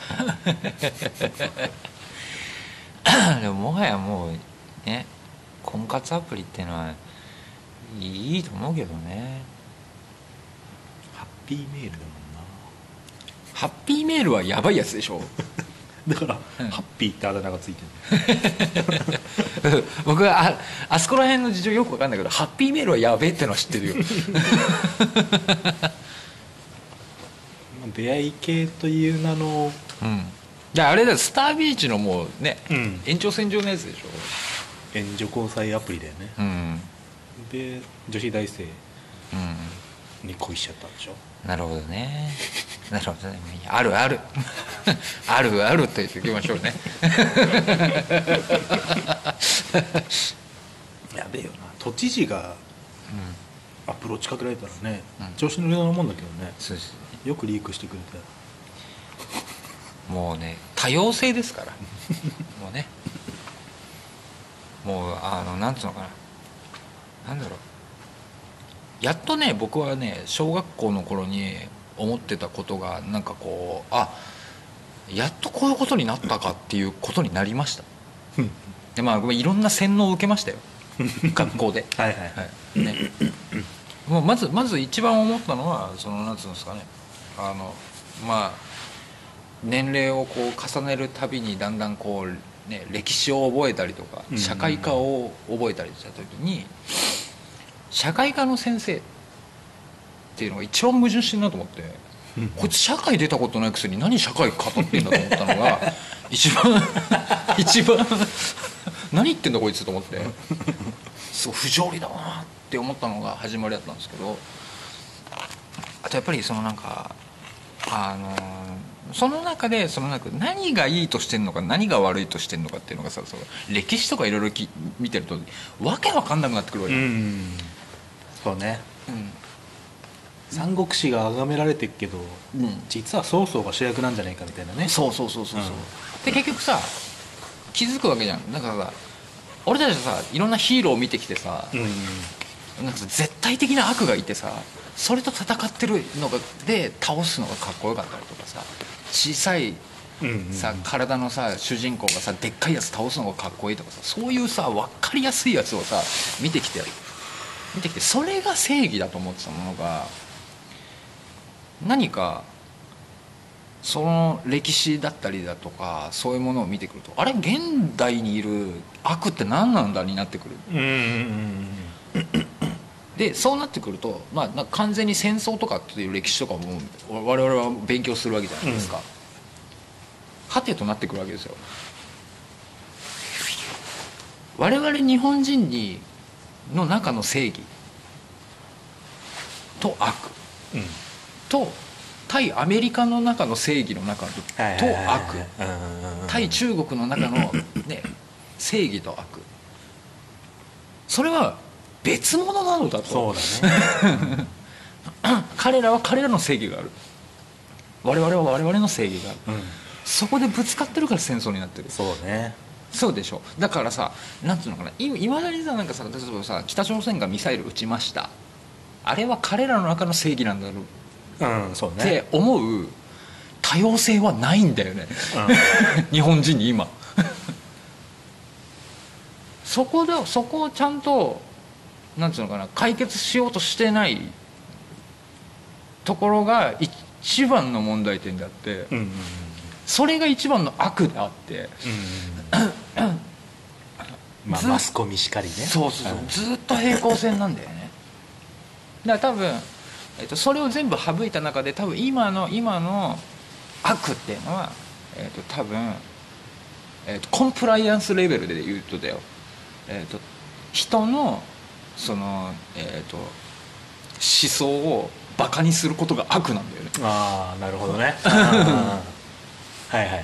[LAUGHS] でももはやもうね婚活アプリっていうのはいいと思うけどね。ハッピーメールだもんハッピーメールはやばいやつでしょ。な [LAUGHS] だから、うん。ハッピーってあだ名がついてる [LAUGHS] 僕はああそこら辺の事情よく分かんないけどハッピーメールはやべえってのは知ってるよ。まあ出会い系という名のうん。じゃああれだスタービーチのもうね、うん。延長線上のやつでし援助交際アプリだよね。ょうん。で女子大生うん。に恋しちゃったんでしょ？なるほどね。なるほどね。ある [LAUGHS] ある。あるあると言っておきましょうね。[LAUGHS] やべえよな。都知事がアプローチかけられたらね、うん。調子乗りなもんだけどね。そうですよくリークしてくれてもうね多様性ですから。[LAUGHS] もうね。もうあのなんつうのかな。なんだろう。やっとね僕はね小学校の頃に思ってたことがなんかこうあやっとこういうことになったかっていうことになりました。でまあいろんな洗脳を受けましたよ。[LAUGHS] 学校で。はいはい。はい。ね、もうまずまず一番思ったのはそのなんつうんですかね。あのまあ年齢をこう重ねるたびにだんだんこう、ね、歴史を覚えたりとかうん社会科を覚えたりした時に社会科の先生っていうのが一番矛盾してるなと思ってこいつ社会出たことないくせに何社会語ってんだと思ったのが [LAUGHS] 一番一番何言ってんだこいつと思ってそう不条理だなって思ったのが始まりだったんですけどあとやっぱりそのなんかあのその中でそのなんか何がいいとしてんのか何が悪いとしてんのかっていうのがさその歴史とかいろいろき見てるとわけわかんなくなってくるわうけ、ん。そうね。うん三国志が崇められてるけどうん。実は曹操が主役なんじゃないかみたいなね。そうそうそうそうそう、うん。で結局さ気づくわけじゃん。だからさ俺たちはさいろんなヒーローを見てきてさ、うん。なんかさ絶対的な悪がいてさそれと戦ってるのがで倒すのがかっこよかったりとかさ小さいさ、体のさ主人公がさでっかいやつ倒すのがかっこいいとかさそういうさ分かりやすいやつをさ見てきて見てきてそれが正義だと思ってたものが何かその歴史だったりだとかそういうものを見てくるとあれ現代にいる悪って何なんだになってくる。うんうんうんでそうなってくると、まあ、なんか完全に戦争とかっていう歴史とかも我々は勉強するわけじゃないですか、はてとなってくるわけですよ。我々日本人にの中の正義と悪うん。と対アメリカの中の正義の中と悪。対中国の中の、ね、正義と悪。それは別物なのだと。そうだね。[LAUGHS] 彼らは彼らの正義がある。我々は我々の正義がある。うん。そこでぶつかってるから戦争になってる。そうね。そうでしょ。だからさなんつうのかな。いいまだにさなんかさ例えばさ北朝鮮がミサイル撃ちました。あれは彼らの中の正義なんだろう。うんそうね。って思う。多様性はないんだよね。[LAUGHS] 日本人に今。[LAUGHS] そこでそこをちゃんとなんつうのかな解決しようとしてないところが一番の問題点であってうんうんうんそれが一番の悪であってうんまあずマスコミしかりね。そうそうそうずっと平行線なんだよね。だから多分、えっと、それを全部省いた中で多分今の今の悪っていうのは、えっと、多分、えっと、コンプライアンスレベルで言うとだよ、えっと、人のその、えっと、思想をバカにすることが悪なんだよね。ああなるほどね。[LAUGHS] うん。はいはいはいは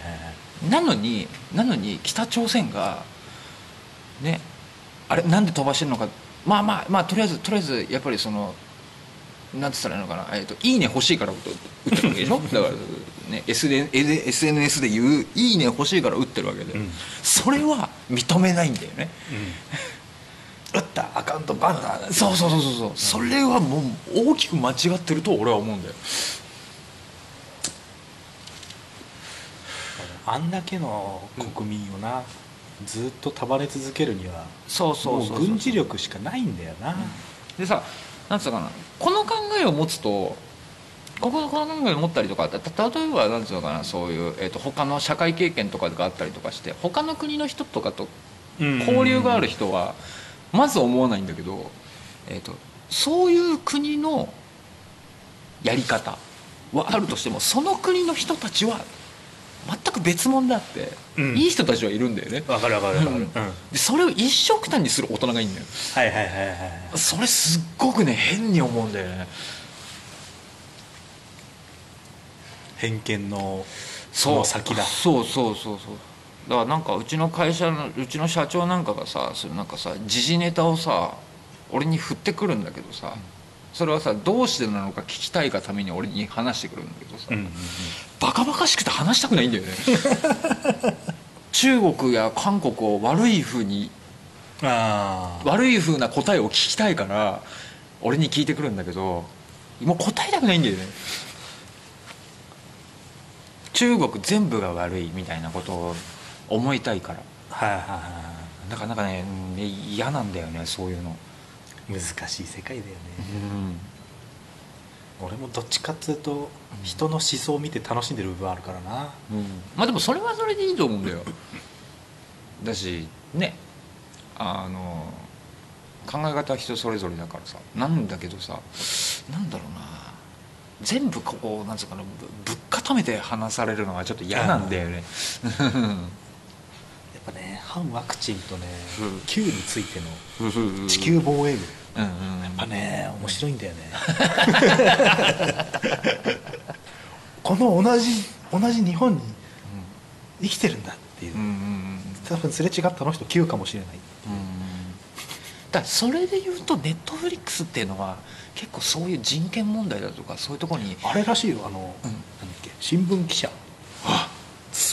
い。なのになのに北朝鮮がねあれなんで飛ばしてるのか。まあまあまあとりあえずとりあえずやっぱりそのなんつったらいいのかな、えー、といいね欲しいから打ってるわけでしょ？[LAUGHS] だからね SN SNS で言ういいね欲しいから打ってるわけで、うん。それは認めないんだよね打ったアカウントバンだそうそうそうそうそう。それはもう大きく間違ってると俺は思うんだよ。あんだけの国民をな、ずっと束ね続けるにはそうそうそうそう。もう軍事力しかないんだよな、でさなんつうのかな。この考えを持つとこここの考えを持ったりとかた例えばなんつうのかなそういう、えー、と他の社会経験とかがあったりとかして他の国の人とかと交流がある人はまず思わないんだけど、えー、とそういう国のやり方はあるとしてもその国の人たちは全く別物であって、うん。いい人たちはいるんだよね。わかるわかるわかる、うん。うん。でそれを一緒くたににする大人がいいんだよ。はいはいはいはいそれすっごくね変に思うんだよね。偏見のそそうの先だ。そうそうそうそうだからなんかうちの会社のうちの社長なんかがさそれなんかさ時事ネタをさ俺に振ってくるんだけどさ、それはさどうしてなのか聞きたいがために俺に話してくるんだけどさ、うんうんうん。バカバカしくて話したくないんだよね。[LAUGHS] 中国や韓国を悪い風にああ悪い風な答えを聞きたいから俺に聞いてくるんだけどもう答えたくないんだよね。中国全部が悪いみたいなことを思いたいから。はいはいはなかなかねうん嫌なんだよねそういうの。い難しい世界だよね、うん。俺もどっちかっていうと人の思想を見て楽しんでる部分あるからな。まあでもそれはそれでいいと思うんだよ。だしね。あの考え方は人それぞれだからさ。なんだけどさなんだろうな。全部ここなんつうかなぶぶっ固めて話されるのはちょっと嫌なんだよねぱね反ワクチンとねうん。球についての地球防衛軍うんうんやっぱね面白いんだよね。[LAUGHS] この同じ同じ日本に生きてるんだっていう、うんうんうん多分すれ違ったあの人9かもしれないだからそれで言うとネットフリックスっていうのは結構そういう人権問題だとかそういうところにあれらしいよあの、うん。なんだっけ新聞記者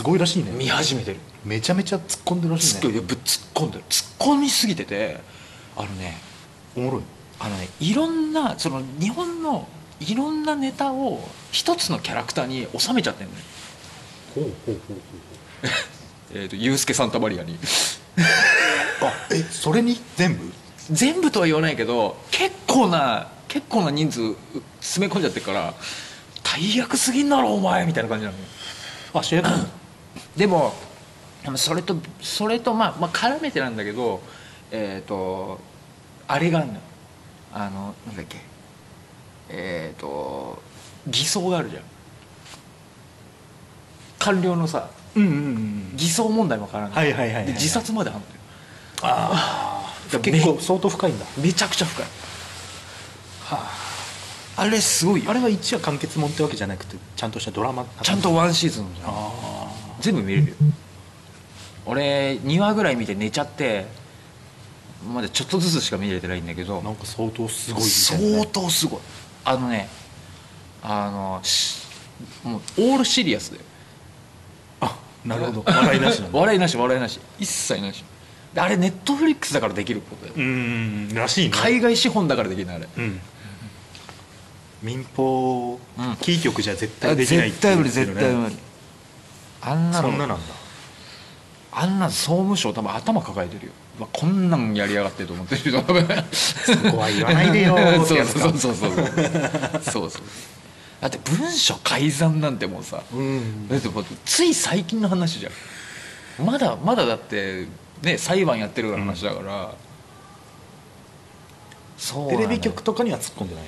すごいらしいね。見始めてる。めちゃめちゃ突っ込んでるらしいね。ぶっ突っ込んでる。突っ込みすぎててあのねおもろい。あのねいろんなその日本のいろんなネタを一つのキャラクターに収めちゃってるのねほうほうほうほう [LAUGHS] えー、とユースケ・サンタマリアに。あえそれに？全部？全部とは言わないけど結構な結構な人数詰め込んじゃってるから大役すぎんだろお前みたいな感じなのよ。あ主役でもそれとそれとまあ、まあ、絡めてなんだけどえっ、とあれがあるのよ。あのなんだっけ。えっ、と偽装があるじゃん。官僚のさうんうんうん偽装問題も絡んで、はいはいはいはいで自殺まであるのよ。ああ結構相当深いんだ。めちゃくちゃ深い。はあ。れすごいよ。あれは一話完結もんってわけじゃなくてちゃんとしたドラマ。ちゃんとワンシーズンじゃん。あ全部見れるよ。俺2話ぐらい見て寝ちゃってまだちょっとずつしか見れてないんだけどあなんか相当すごいみたいな。ね相当すごい。あのねあのしもうオールシリアスだよ。あなるほど。笑いなしなんだ。[LAUGHS] 笑いなし笑いなし。一切なし。であれネットフリックスだからできることだよ、うんらしいね。海外資本だからできるのあれ。うん。民放、うん。キー局じゃ絶対できない絶対無理絶対無理あんなの。そんななんだ。あんな総務省多分頭抱えてるよ。うわこんなんやりやがってと思ってる人。多分そこは言わないでよーってそうやつか。そうそうそうそう。そうそう。だって文書改ざんなんてもうさうん。だってもうつい最近の話じゃん。まだまだだってね裁判やってるような話だから、そうテレビ局局とかには突っ込んでない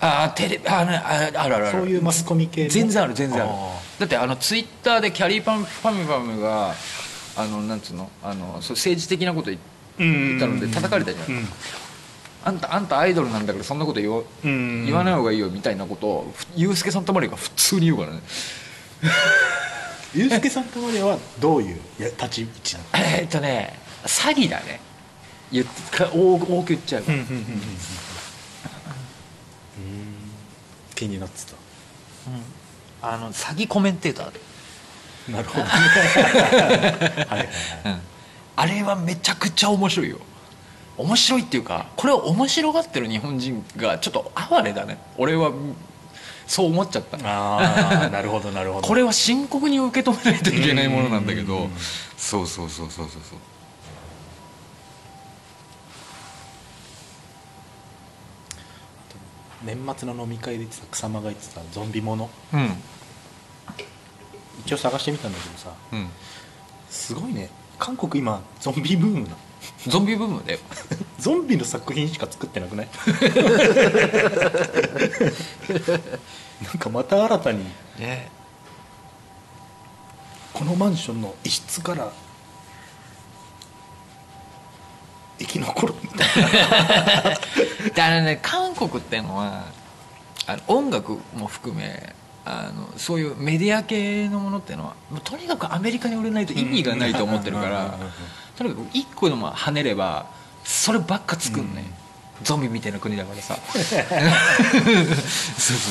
ああテレビあ,、ね、ああるあるある。そういうマスコミ系の？全然ある全然ある。あだってあのツイッターでキャリーパンファミファムがあのなんつうのあのそう政治的なこと言っうん。たので叩かれたじゃん。うん。あんたあんたアイドルなんだからそんなこと言わ,、う。ん。言わない方がいいよみたいなことをふユースケ・サンタマリアが普通に言うからね。ユースケ・サンタマリアはどういうや立ち位置なの？えーっとね詐欺だね。言っか大大きく言っちゃう、うんうんうんうん。うん。気になってあの詐欺コメンテーター。なるほどね。[LAUGHS] あれはめちゃくちゃ面白いよ。面白いっていうかこれを面白がってる日本人がちょっと哀れだね。俺はそう思っちゃった。ああなるほどなるほど。これは深刻に受け止めないといけないものなんだけど。そうそうそうそうそうそう。年末の飲み会で言ってた草間が言ってたゾンビもの。うん一応探してみたんだけどさうん。すごいね。韓国今ゾンビブームなの。[LAUGHS] ゾンビブームだよ。[LAUGHS] ゾンビの作品しか作ってなくない？[LAUGHS] なんかまた新たにね。このマンションの一室から生き残るみたいであのね韓国ってのはあの音楽も含めあのそういうメディア系のものっていうのはもうとにかくアメリカに売れないと意味がないと思ってるからうんうんうんうんとにかく一個でも跳ねればそればっか作んね、ゾンビみたいな国だからさ。[LAUGHS] そうそうそ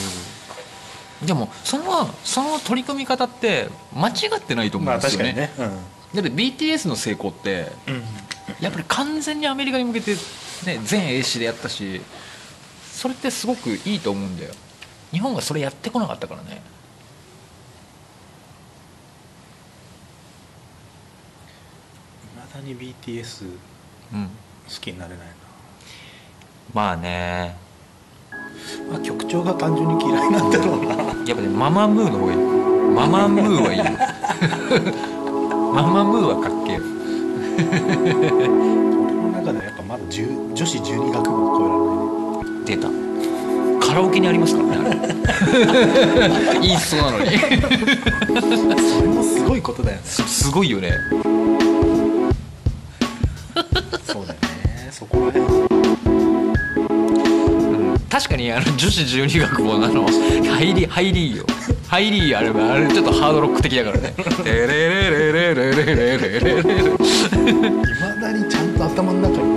う。でもそのその取り組み方って間違ってないと思まあうんですよね,、確かにね。だって BTS の成功ってうん、うんやっぱり完全にアメリカに向けて、ね、全英詞でやったしそれってすごくいいと思うんだよ日本がそれやってこなかったからね。いまだに BTS うん。好きになれないまあね。な、まあ、曲調が単純に嫌いなんだろうな。やっぱねママムーの方がいい。ママムーはいいよ。[LAUGHS] ママムーはかっけえよ。俺の中ではやっぱまだ10女子12学部を超えられないね。出たカラオケにありますからね。あ [LAUGHS] れいいそうなのに。それもすごいことだよね。すごいよね。そうだよね。そこら辺。うん。確かにあの女子12学部のあの入り入りよ。入りあれあれちょっとハードロック的だからね。[LAUGHS] レレレレレレレレレレレレいまだにちゃんと頭の中に